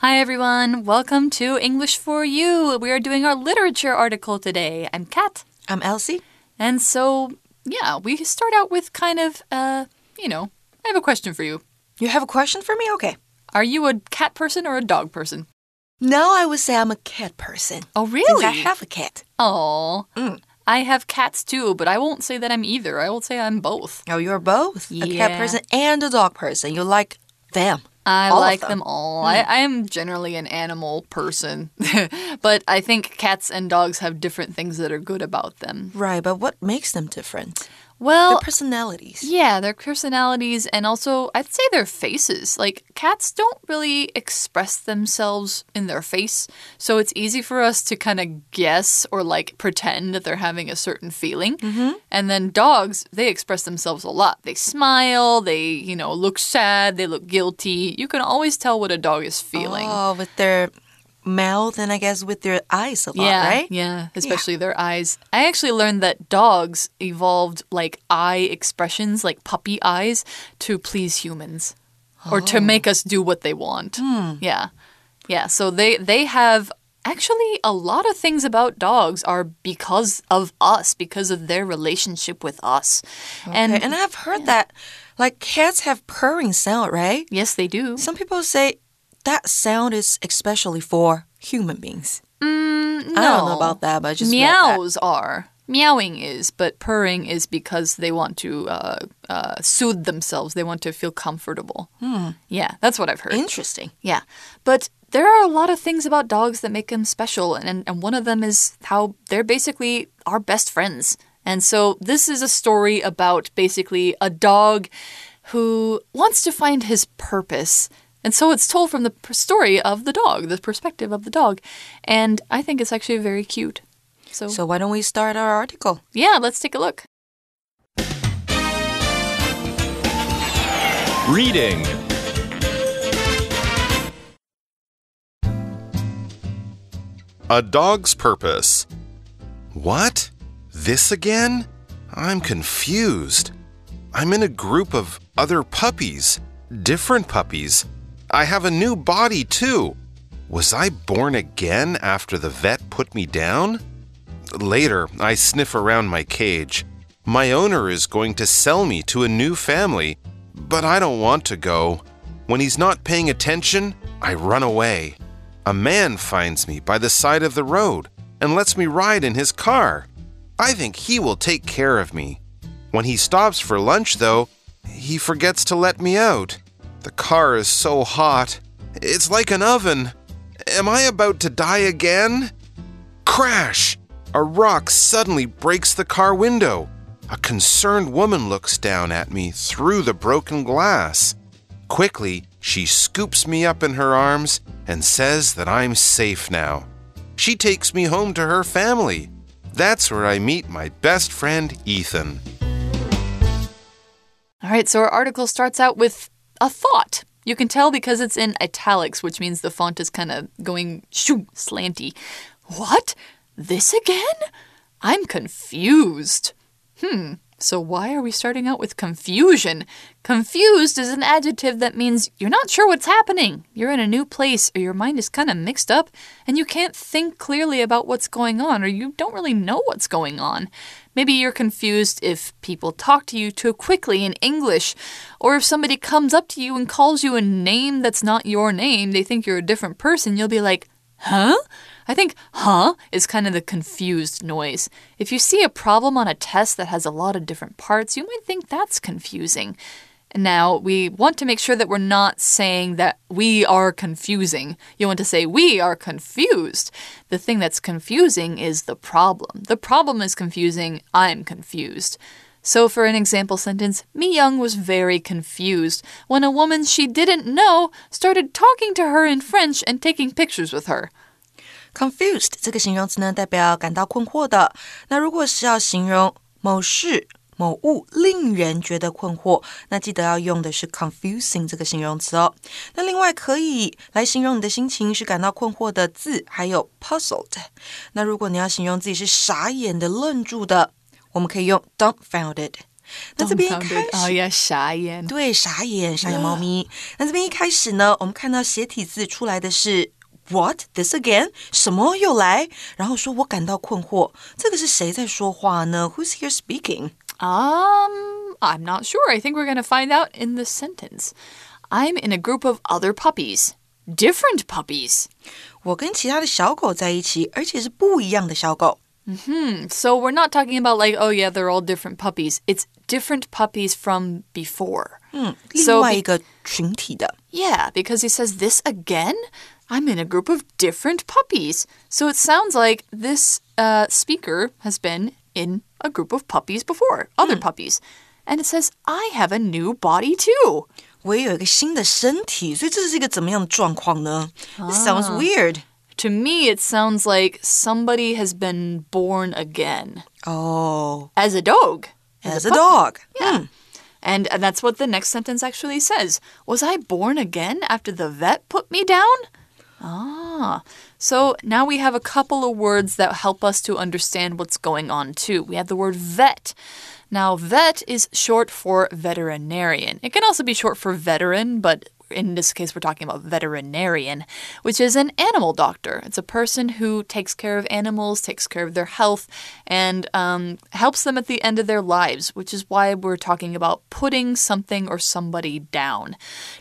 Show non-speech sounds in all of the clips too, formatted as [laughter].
Hi, everyone. Welcome to English for You. We are doing our literature article today. I'm Kat. I'm Elsie. And so, yeah, we start out with kind of, uh, you know, I have a question for you. You have a question for me? Okay. Are you a cat person or a dog person? No, I would say I'm a cat person. Oh, really? I have a cat. Oh, Mm. I have cats too, but I won't say that I'm either. I will say I'm both. Oh, you're both a cat person and a dog person. You like them. I All like them. them, all. Hmm. I, I am generally an animal person, [laughs] but I think cats and dogs have different things that are good about them. Right, but what makes them different? Well, Their personalities. Yeah, their personalities and also I'd say their faces. Like cats don't really express themselves in their face, so it's easy for us to kind of guess or like pretend that they're having a certain feeling. Mm-hmm. And then dogs, they express themselves a lot. They smile, they, you know, look sad, they look guilty. You can always tell what a dog is feeling. Oh, with their mouth and I guess with their eyes a lot, yeah, right? Yeah, especially their eyes. I actually learned that dogs evolved like eye expressions, like puppy eyes, to please humans or to oh. make us do what they want. Hmm. Yeah. Yeah, so they they have actually a lot of things about dogs are because of us, because of their relationship with us. And, Okay, and I've heard that like cats have purring sound, right? yes, they do. Some people say that sound is especially for human beings. Mm, no. I don't know about that, but I just. Meows are. Meowing is, but purring is because they want to uh, uh, soothe themselves. They want to feel comfortable. Yeah, that's what I've heard. Interesting. yeah. But there are a lot of things about dogs that make them special, and, and one of them is how they're basically our best friends. And so this is a story about basically a dog who wants to find his purpose. And so it's told from the story of the dog, the perspective of the dog. And I think it's actually very cute. So, So why don't we start our article? yeah, let's take a look. Reading. A dog's purpose. What? This again? I'm confused. I'm in a group of other puppies, different puppies. I have a new body too. Was I born again after the vet put me down? Later, I sniff around my cage. My owner is going to sell me to a new family, but I don't want to go. When he's not paying attention, I run away. A man finds me by the side of the road and lets me ride in his car. I think he will take care of me. When he stops for lunch, though, he forgets to let me out. The car is so hot. It's like an oven. Am I about to die again? Crash! A rock suddenly breaks the car window. A concerned woman looks down at me through the broken glass. Quickly, she scoops me up in her arms and says that I'm safe now. She takes me home to her family. That's where I meet my best friend, Ethan. All right, so our article starts out with a thought. You can tell because it's in italics, which means the font is kind of going shoo, slanty. What? This again? I'm confused. Hmm, so why are we starting out with confusion? Confused is an adjective that means you're not sure what's happening. You're in a new place, or your mind is kind of mixed up, and you can't think clearly about what's going on, or you don't really know what's going on. Maybe you're confused if people talk to you too quickly in English, or if somebody comes up to you and calls you a name that's not your name, they think you're a different person, you'll be like, huh? I think huh is kind of the confused noise. If you see a problem on a test that has a lot of different parts, you might think that's confusing. Now, we want to make sure that we're not saying that we are confusing. You want to say we are confused. The thing that's confusing is the problem. The problem is confusing. I'm confused. So, for an example sentence, Mi Young was very confused when a woman she didn't know started talking to her in French and taking pictures with her. Confused 这个形容词呢，代表感到困惑的。那如果是要形容某事、某物令人觉得困惑，那记得要用的是 confusing 这个形容词哦。那另外可以来形容你的心情是感到困惑的字，还有 puzzled。那如果你要形容自己是傻眼的、愣住的，我们可以用 dumbfounded。那这边一.开 Oh 始 yeah, 傻眼。对，傻眼，傻眼猫咪。那这边一开始呢，我们看到斜体字出来的是 What this again？什么又来？然后说我感到困惑，这个是谁在说话呢？Who's here speaking？ Um, I'm not sure. I think we're going to find out in the sentence. I'm in a group of other puppies. Different puppies. 我跟其他的小狗在一起，而且是不一样的小狗。 Hmm. So we're not talking about like, oh yeah, they're all different puppies. It's different puppies from before. 另 So 外 be- 一个群体的。 Yeah, because he says this again. I'm in a group of different puppies. So it sounds like this uh, speaker has been in a group of puppies before, other puppies. And it says, I have a new body too. 我也有一个新的身体，所以这是一个怎么样的状况呢、This sounds weird. To me, it sounds like somebody has been born again Oh, as a dog. as a puppy. dog. Yeah. Hmm. And, and that's what the next sentence actually says. Was I born again after the vet put me down? Ah. So now we have a couple of words that help us to understand what's going on too. We have the word vet. Now, vet is short for veterinarian. It can also be short for veteran, but in this case, we're talking about veterinarian, which is an animal doctor. It's a person who takes care of animals, takes care of their health, and um, helps them at the end of their lives, which is why we're talking about putting something or somebody down.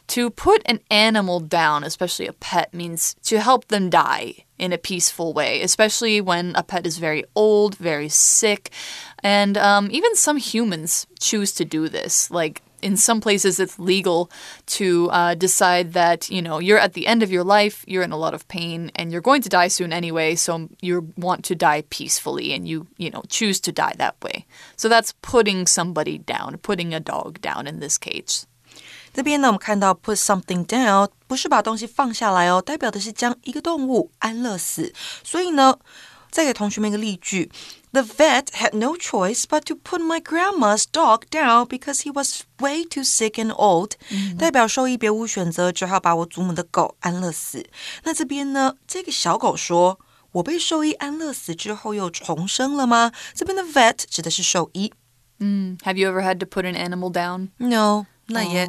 To put an animal down, especially a pet, means to help them die in a peaceful way, especially when a pet is very old, very sick, and um, even some humans choose to do this. Like in some places, it's legal to uh, decide that you know you're at the end of your life, you're in a lot of pain, and you're going to die soon anyway. So you want to die peacefully, and you you know choose to die that way. So that's putting somebody down, putting a dog down in this case. 这边呢，我们看到 put something down 不是把东西放下来哦，代表的是将一个动物安乐死。所以呢， 再给同学们一个例句：The vet had no choice but to put my grandma's dog down because he was way too sick and old、代表兽医别无选择，只好把我祖母的狗安乐死。那这边呢，这个小狗说。我被兽医安乐死之后又重生了吗？这边的 vet 指的是兽医。 Have you ever had to put an animal down? No, not yet.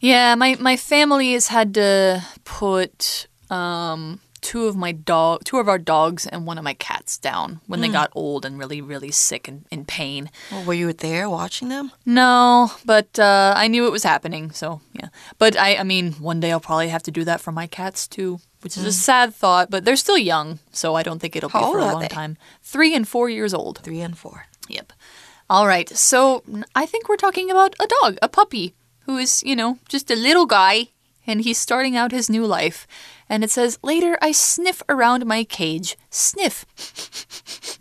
Yeah, my my family has had to put um two of my dog two of our dogs and one of my cats down when they got old and really really sick and in pain. Well, were you there watching them? No, but uh, I knew it was happening, so yeah. But I I mean, one day I'll probably have to do that for my cats too, which is a sad thought, but they're still young, so I don't think it'll How be for a long they? time. 3 and 4 years old. Three and four. Yep. All right. So I think we're talking about a dog, a puppy, who is, you know, just a little guy, and he's starting out his new life. And it says, Later, I sniff around my cage. Sniff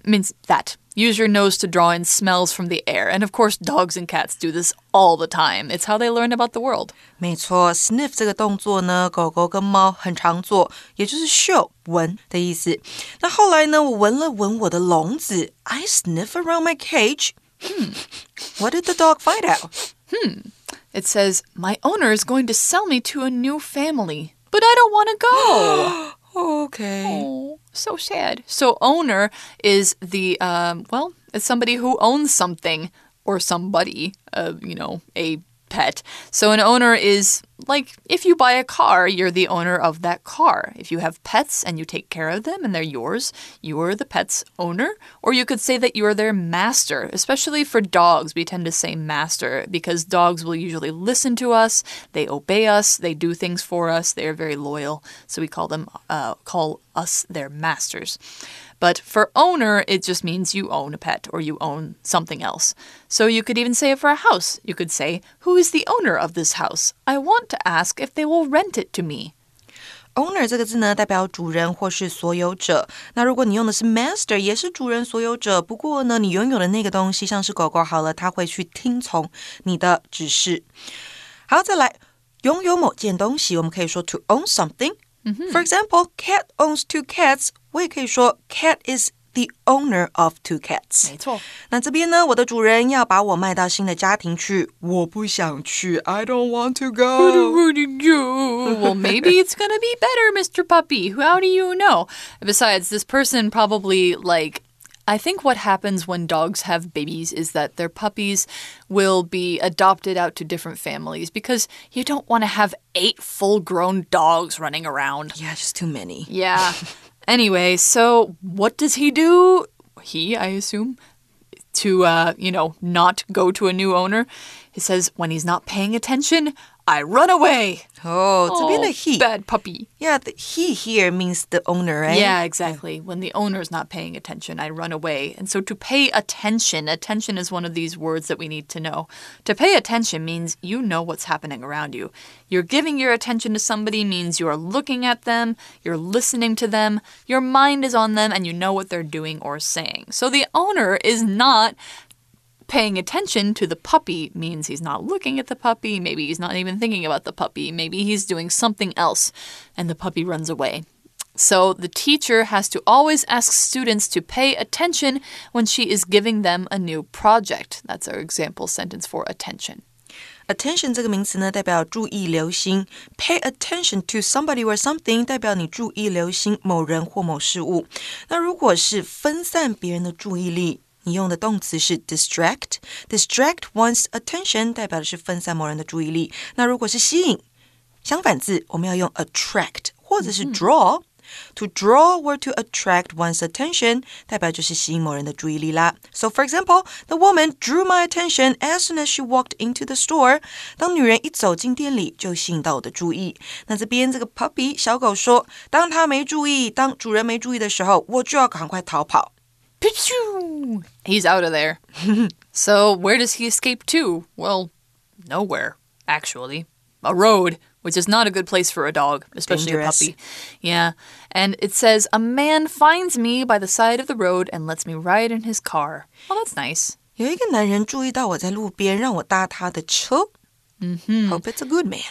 [laughs] means that. Use your nose to draw in smells from the air. And of course, dogs and cats do this all the time. It's how they learn about the world. 没错，sniff 这个动作呢，狗狗跟猫很常做，也就是嗅闻的意思。那后来呢，我闻了闻我的笼子，I sniff around my cage. Hmm. What did the dog find out? It says, My owner is going to sell me to a new family, but I don't want to go. [gasps] Okay. Oh, so sad. So owner is the um, well, it's somebody who owns something or somebody, uh, you know, a pet. So an owner is like if you buy a car, you're the owner of that car. If you have pets and you take care of them and they're yours, you are the pet's owner. Or you could say that you are their master. Especially for dogs, we tend to say master because dogs will usually listen to us, they obey us, they do things for us, they are very loyal. So we call them uh, call us their masters. But for owner, it just means you own a pet or you own something else. So you could even say it for a house. You could say, Who is the owner of this house? I want to ask if they will rent it to me. Owner 这个字呢，代表主人或是所有者。那如果你用的是 master，也是主人、所有者。不过呢，你拥有的那个东西，像是狗狗好了，它会去听从你的指示。好，再来，拥有某件东西，我们可以说 to own something。 for example, Kat owns two cats. 我也可以说, Kat is the owner of two cats i don't want to go。well, maybe [laughs] it's gonna be better, Mr. Puppy. How do you know? Besides, this person probably like I think what happens when dogs have babies is that their puppies will be adopted out to different families because you don't want to have eight full grown dogs running around. Yeah, just too many. Yeah. [laughs] anyway, so what does he do? He, I assume, to, uh, you know, not go to a new owner. He says, when he's not paying attention, I run away. Oh, it's oh, been a he. Bad puppy. Yeah, the he here means the owner, right? Yeah, exactly. When the owner is not paying attention, I run away. And so to pay attention, attention is one of these words that we need to know. To pay attention means you know what's happening around you. You're giving your attention to somebody means you are looking at them, you're listening to them, your mind is on them, and you know what they're doing or saying. So the owner is not paying attention to the puppy means he's not looking at the puppy. Maybe he's not even thinking about the puppy. Maybe he's doing something else and the puppy runs away. So the teacher has to always ask students to pay attention when she is giving them a new project. That's our example sentence for attention. Attention 这个名词呢，代表注意、留心。Pay attention to somebody or something，代表你注意、留心某人或某事物。那如果是分散别人的注意力， 你用的动词是 distract。Distract one's attention，代表的是分散某人的注意力。那如果是吸引，相反字我们要用 attract 或者是 draw。To draw or to attract one's attention，代表就是吸引某人的注意力啦。So for example, the woman drew my attention as soon as she walked into the store。当女人一走进店里，就吸引到我的注意。那这边这个 puppy 小狗说，当它没注意，当主人没注意的时候，我就要赶快逃跑。Pichoo! He's out of there. [laughs] so, where does he escape to? Well, nowhere, actually. A road, which is not a good place for a dog, especially Dangerous. a puppy. Yeah. And it says, A man finds me by the side of the road and lets me ride in his car. Well, that's nice. 有一个男人注意到我在路边，让我搭他的车。嗯哼，Hope it's a good man。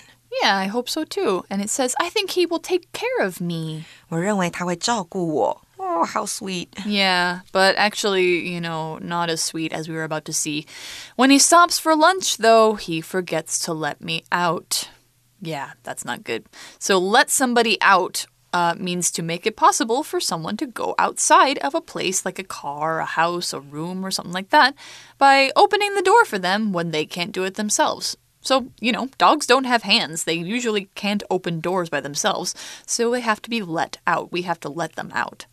Yeah, I hope so too. And it says, I think he will take care of me. 我认为他会照顾我。Oh, how sweet. Yeah, but actually, you know, not as sweet as we were about to see. When he stops for lunch, though, he forgets to let me out. Yeah, that's not good. So, let somebody out uh, means to make it possible for someone to go outside of a place like a car, a house, a room, or something like that by opening the door for them when they can't do it themselves. So, you know, dogs don't have hands. They usually can't open doors by themselves. So they have to be let out. We have to let them out.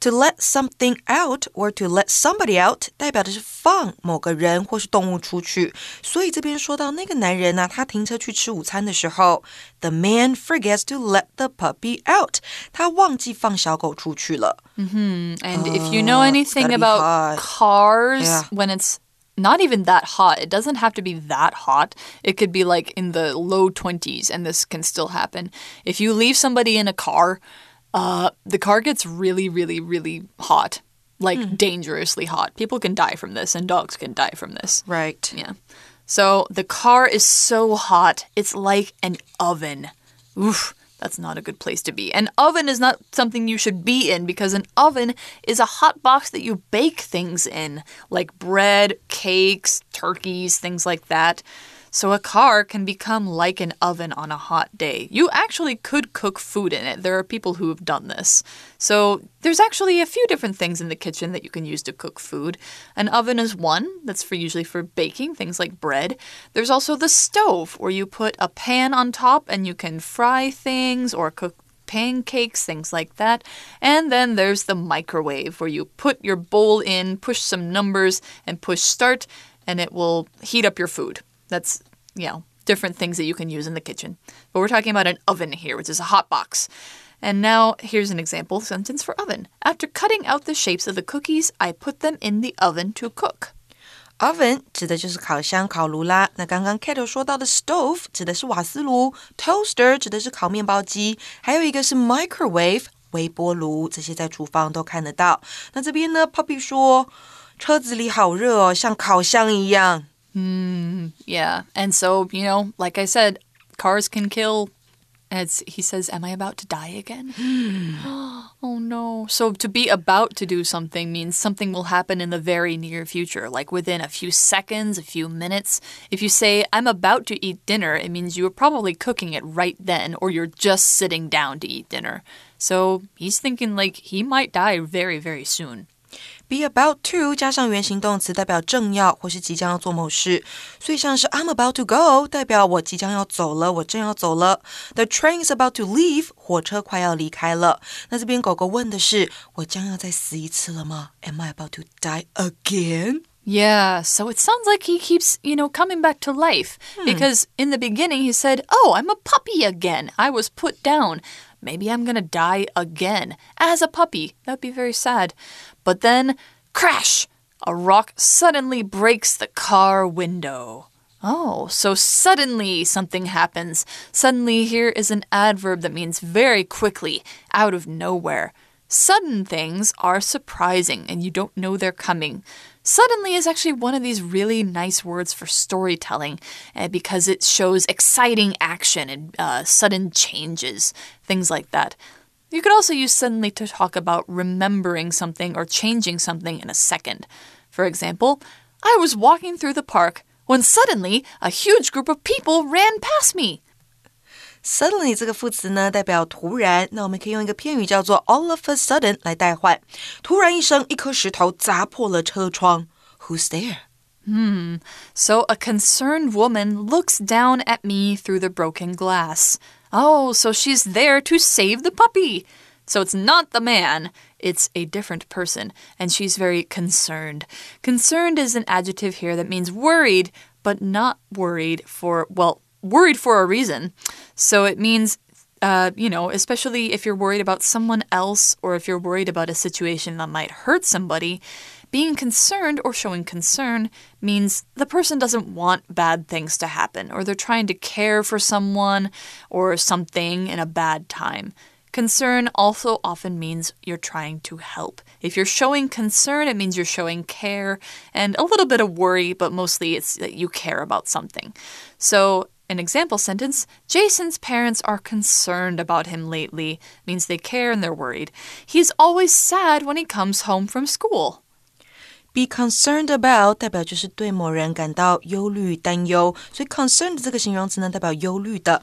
To let something out or to let somebody out，代表的是放某个人或是动物出去。所以这边说到那个男人呢、他停车去吃午餐的时候，the man forgets to let the puppy out，他忘记放小狗出去了。 And if you know Oh, it's anything gotta be about hot. cars, Yeah. when it's not even that hot, it doesn't have to be that hot. It could be like in the low 20s, and this can still happen. If you leave somebody in a car, uh, the car gets really, really, really hot. Like Hmm. dangerously hot. People can die from this, and dogs can die from this. Right. Yeah. So the car is so hot, it's like an oven. Oof, that's not a good place to be. An oven is not something you should be in because an oven is a hot box that you bake things in, like bread, cakes, turkeys, things like that. So a car can become like an oven on a hot day. You actually could cook food in it. There are people who have done this. So there's actually a few different things in the kitchen that you can use to cook food. An oven is one that's for usually for baking things like bread. There's also the stove where you put a pan on top and you can fry things or cook pancakes, things like that. And then there's the microwave where you put your bowl in, push some numbers, and push start, and it will heat up your food. That's, you know, different things that you can use in the kitchen. But we're talking about an oven here, which is a hot box. And now here's an example sentence for oven. After cutting out the shapes of the cookies, I put them in the oven to cook. Oven 指的就是烤箱、烤炉啦。那刚刚 Kato 说到的 stove 指的是瓦斯炉，toaster 指的是烤面包机，还有一个是 microwave 微波炉，这些在厨房都看得到。那这边呢，puppy 说车子里好热哦，像烤箱一样。Mm, yeah. And so, you know, like I said, cars can kill As he says, Am I about to die again? [gasps] [gasps] oh no. So to be about to do something means something will happen in the very near future, like within a few seconds, a few minutes. If you say, I'm about to eat dinner, it means you are probably cooking it right then, or you're just sitting down to eat dinner. So he's thinking like he might die very, very soon be about to 加上原形动词，代表正要或是即将要做某事，所以像是 I'm about to go，代表我即将要走了，我正要走了。The train is about to leave，火车快要离开了。那这边狗狗问的是，我将要再死一次了吗？Am I about to die again？ Yeah, so it sounds like he keeps, you know, coming back to life. Because in the beginning he said, Oh, I'm a puppy again. I was put down. Maybe I'm gonna die again as a puppy. That'd be very sad. But then, crash! A rock suddenly breaks the car window. Oh, so suddenly something happens. Suddenly here is an adverb that means very quickly, out of nowhere. Sudden things are surprising and you don't know they're coming. Suddenly is actually one of these really nice words for storytelling uh, because it shows exciting action and uh, sudden changes, things like that. You could also use suddenly to talk about remembering something or changing something in a second. For example, I was walking through the park when suddenly a huge group of people ran past me. Suddenly 这个副词呢，代表突然。那我们可以用一个片语叫做 all of a sudden 来代换。突然一声，一颗石头砸破了车窗。Who's there？ So a concerned woman looks down at me through the broken glass. Oh, so she's there to save the puppy. So it's not the man, it's a different person, and she's very concerned. Concerned is an adjective here that means worried, but not worried for, well, worried for a reason. So it means uh, you know, especially if you're worried about someone else or if you're worried about a situation that might hurt somebody, being concerned or showing concern means the person doesn't want bad things to happen or they're trying to care for someone or something in a bad time. Concern also often means you're trying to help. If you're showing concern, it means you're showing care and a little bit of worry, but mostly it's that you care about something. So, an example sentence Jason's parents are concerned about him lately means they care and they're worried. He's always sad when he comes home from school. Be concerned about 代表就是对某人感到忧虑、担忧，所以 concerned 这个形容词呢，代表忧虑的。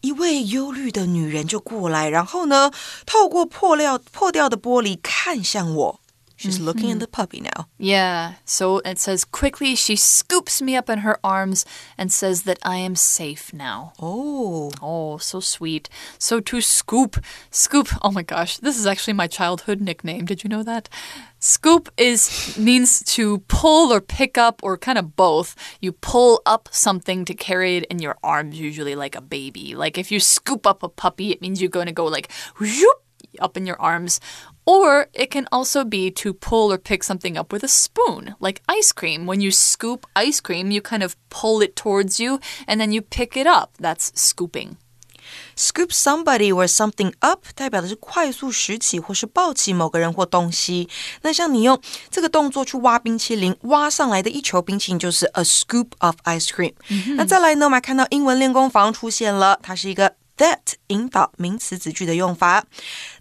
一位忧虑的女人就过来，然后呢，透过破掉破掉的玻璃看向我。 She's looking at mm-hmm. the puppy now. Yeah, so it says quickly she scoops me up in her arms and says that I am safe now. Oh, Oh, so sweet. So to scoop, scoop. Oh my gosh, this is actually my childhood nickname. Did you know that? Scoop is means to pull or pick up or kind of both. You pull up something to carry it in your arms, usually like a baby. Like if you scoop up a puppy, it means you're going to go like whoop, up in your arms. Or it can also be to pull or pick something up with a spoon, like ice cream. When you scoop ice cream, you kind of pull it towards you and then you pick it up. That's scooping. scoop somebody or something up 代表的是快速拾起或是抱起某个人或东西。那像你用这个动作去挖冰淇淋，挖上来的一球冰淇淋就是 a scoop of ice cream。那再来呢，我们还看到英文练功房出现了，它是一个。 That 引导名词子句的用法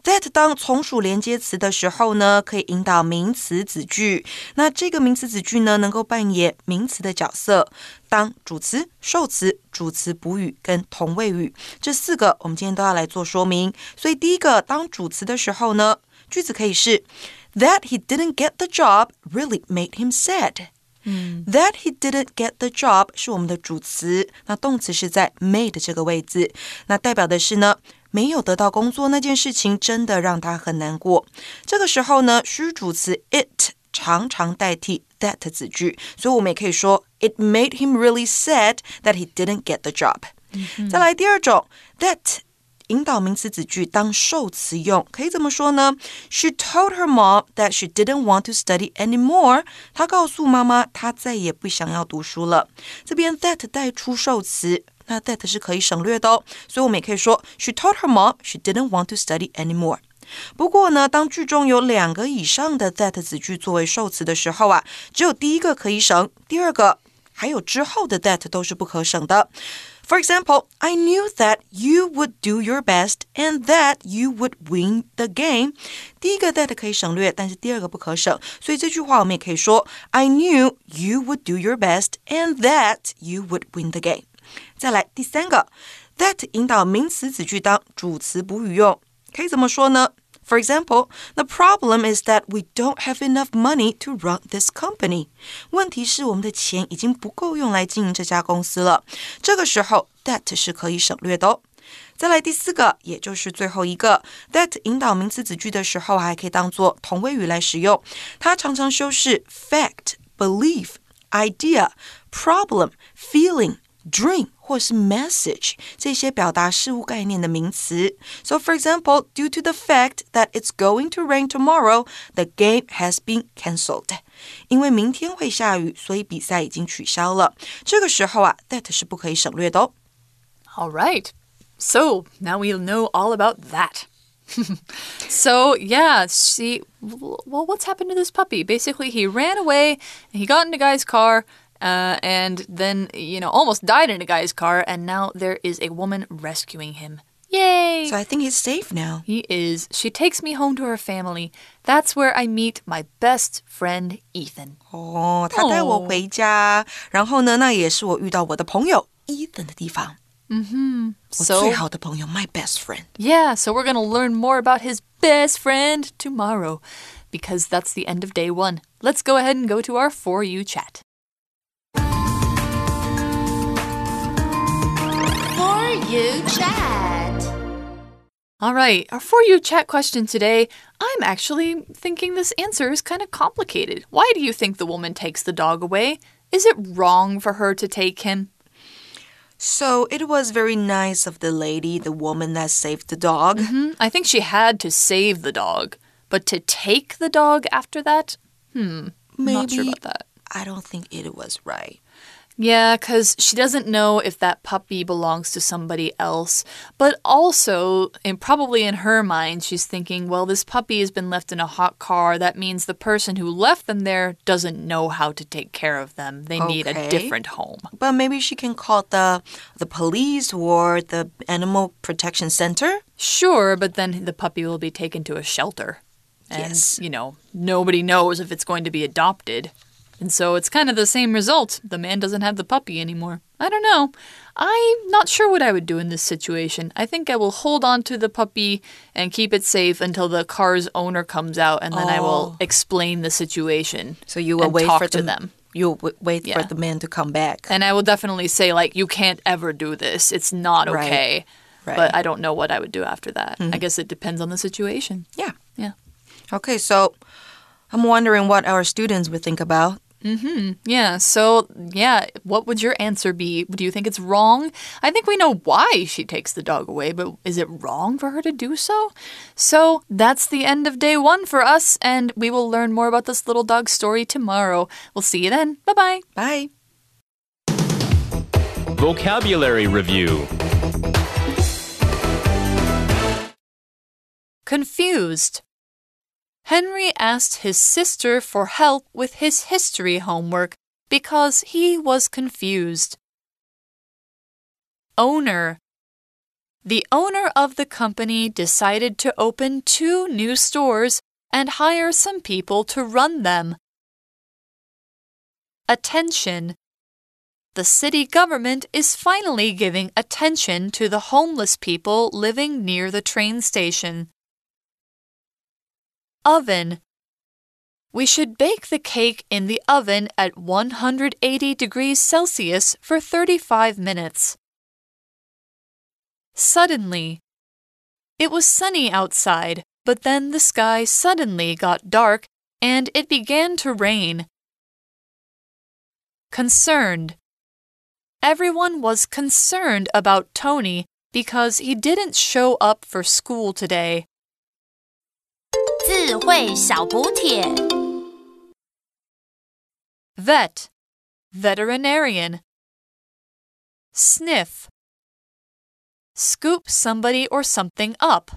，that 当从属连接词的时候呢，可以引导名词子句。那这个名词子句呢，能够扮演名词的角色，当主词、受词、主词补语跟同位语这四个，我们今天都要来做说明。所以第一个当主词的时候呢，句子可以是 That he didn't get the job really made him sad。That he didn't get the job 是我们的主词，那动词是在 made 这个位置，那代表的是呢，没有得到工作那件事情真的让他很难过。这个时候呢，虚主词 it 常常代替 that 子句，所以我们也可以说 It made him really sad that he didn't get the job。再来第二种 that。引导名词子句当受词用，可以怎么说呢？She told her mom that she didn't want to study anymore。她告诉妈妈，她再也不想要读书了。这边 that 带出受词，那 that 是可以省略的哦，所以我们也可以说 She told her mom she didn't want to study anymore。不过呢，当句中有两个以上的 that 子句作为受词的时候啊，只有第一个可以省，第二个还有之后的 that 都是不可省的。For example, I knew that you would do your best and that you would win the game. 第一个 that 可以省略，但是第二个不可省，所以这句话我们也可以说 I knew you would do your best and that you would win the game. 再来第三个，that 引导名词子句当主词补语用，可以怎么说呢 ？For example, the problem is that we don't have enough money to run this company. 问题是我们的钱已经不够用来经营这家公司了。这个时候，that 是可以省略的哦。再来第四个，也就是最后一个，that 引导名词子句的时候，还可以当做同位语来使用。它常常修饰 fact、belief、idea、problem、feeling。 dream 或是 message 这些表达事物概念的名词。So, for example, due to the fact that it's going to rain tomorrow, the game has been cancelled. 因为明天会下雨，所以比赛已经取消了。这个时候啊，that 是不可以省略的哦。All right. So now we know all about that. [laughs] so yeah, see, well, what's happened to this puppy? Basically, he ran away. He got in a guy's car. Uh, and then, you know, almost died in a guy's car, and now there is a woman rescuing him. Yay! So I think he's safe now. He is. She takes me home to her family. That's where I meet my best friend Ethan. 哦，他带我回家，然后呢，那也是我遇到我的朋友 Ethan 的地方。嗯哼，我最好的朋友，my best friend. Yeah, so we're gonna learn more about his best friend tomorrow, because that's the end of day one. Let's go ahead and go to our for you chat. You Chat. All right, our For You Chat question today. I'm actually thinking this answer is kind of complicated. Why do you think the woman takes the dog away? Is it wrong for her to take him? So it was very nice of the lady, the woman that saved the dog. Mm -hmm. I think she had to save the dog, but to take the dog after that? Hmm. Maybe. Not sure about that. I don't think it was right. Yeah, because she doesn't know if that puppy belongs to somebody else. But also, and probably in her mind, she's thinking, well, this puppy has been left in a hot car. That means the person who left them there doesn't know how to take care of them. They okay. need a different home. But maybe she can call the the police or the animal protection center. Sure, but then the puppy will be taken to a shelter. And, yes. you know, nobody knows if it's going to be adopted. And so it's kind of the same result. The man doesn't have the puppy anymore. I don't know. I'm not sure what I would do in this situation. I think I will hold on to the puppy and keep it safe until the car's owner comes out, and then oh. I will oh. explain the situation. So you will wait for the, them. You'll wait yeah. for the man to come back. And I will definitely say, like, you can't ever do this. It's not okay. Right. Right. But I don't know what I would do after that. Mm -hmm. I guess it depends on the situation. Yeah. Yeah. Okay, so I'm wondering what our students would think about Mm-hmm. Yeah. So, yeah, what would your answer be? Do you think it's wrong? I think we know why she takes the dog away, but is it wrong for her to do so? So, that's the end of day one for us, and we will learn more about this little dog story tomorrow. We'll see you then. Bye-bye. Bye. Vocabulary Review Confused. Henry asked his sister for help with his history homework because he was confused. Owner The owner of the company decided to open two new stores and hire some people to run them. Attention the city government is finally giving attention to the homeless people living near the train station. Oven. We should bake the cake in the oven at 180 degrees Celsius for 35 minutes. Suddenly. It was sunny outside, but then the sky suddenly got dark and it began to rain. Concerned. Everyone was concerned about Tony because he didn't show up for school today. 智慧小补帖。Vet, veterinarian. Sniff, scoop somebody or something up.